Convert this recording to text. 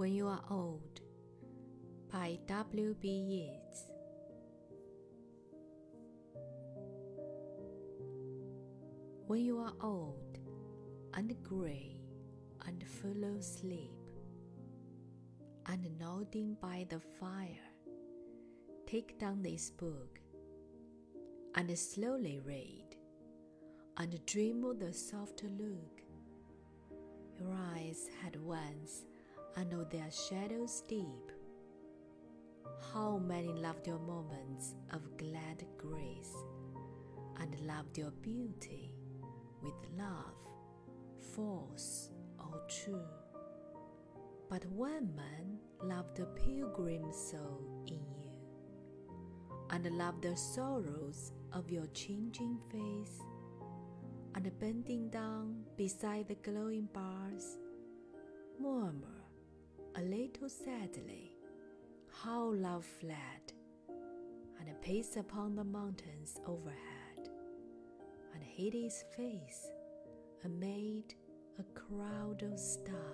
When You Are Old by W. B. Yeats. When you are old and grey and full of sleep, and nodding by the fire, take down this book and slowly read, and dream of the soft look your eyes had once under their shadows deep. How many loved your moments of glad grace, and loved your beauty with love, false or true. But one man loved the pilgrim soul in you, and loved the sorrows of your changing face, and bending down beside the glowing bars, murmur a little sadly how love fled, and paced upon the mountains overhead, and hid his face amid a crowd of stars.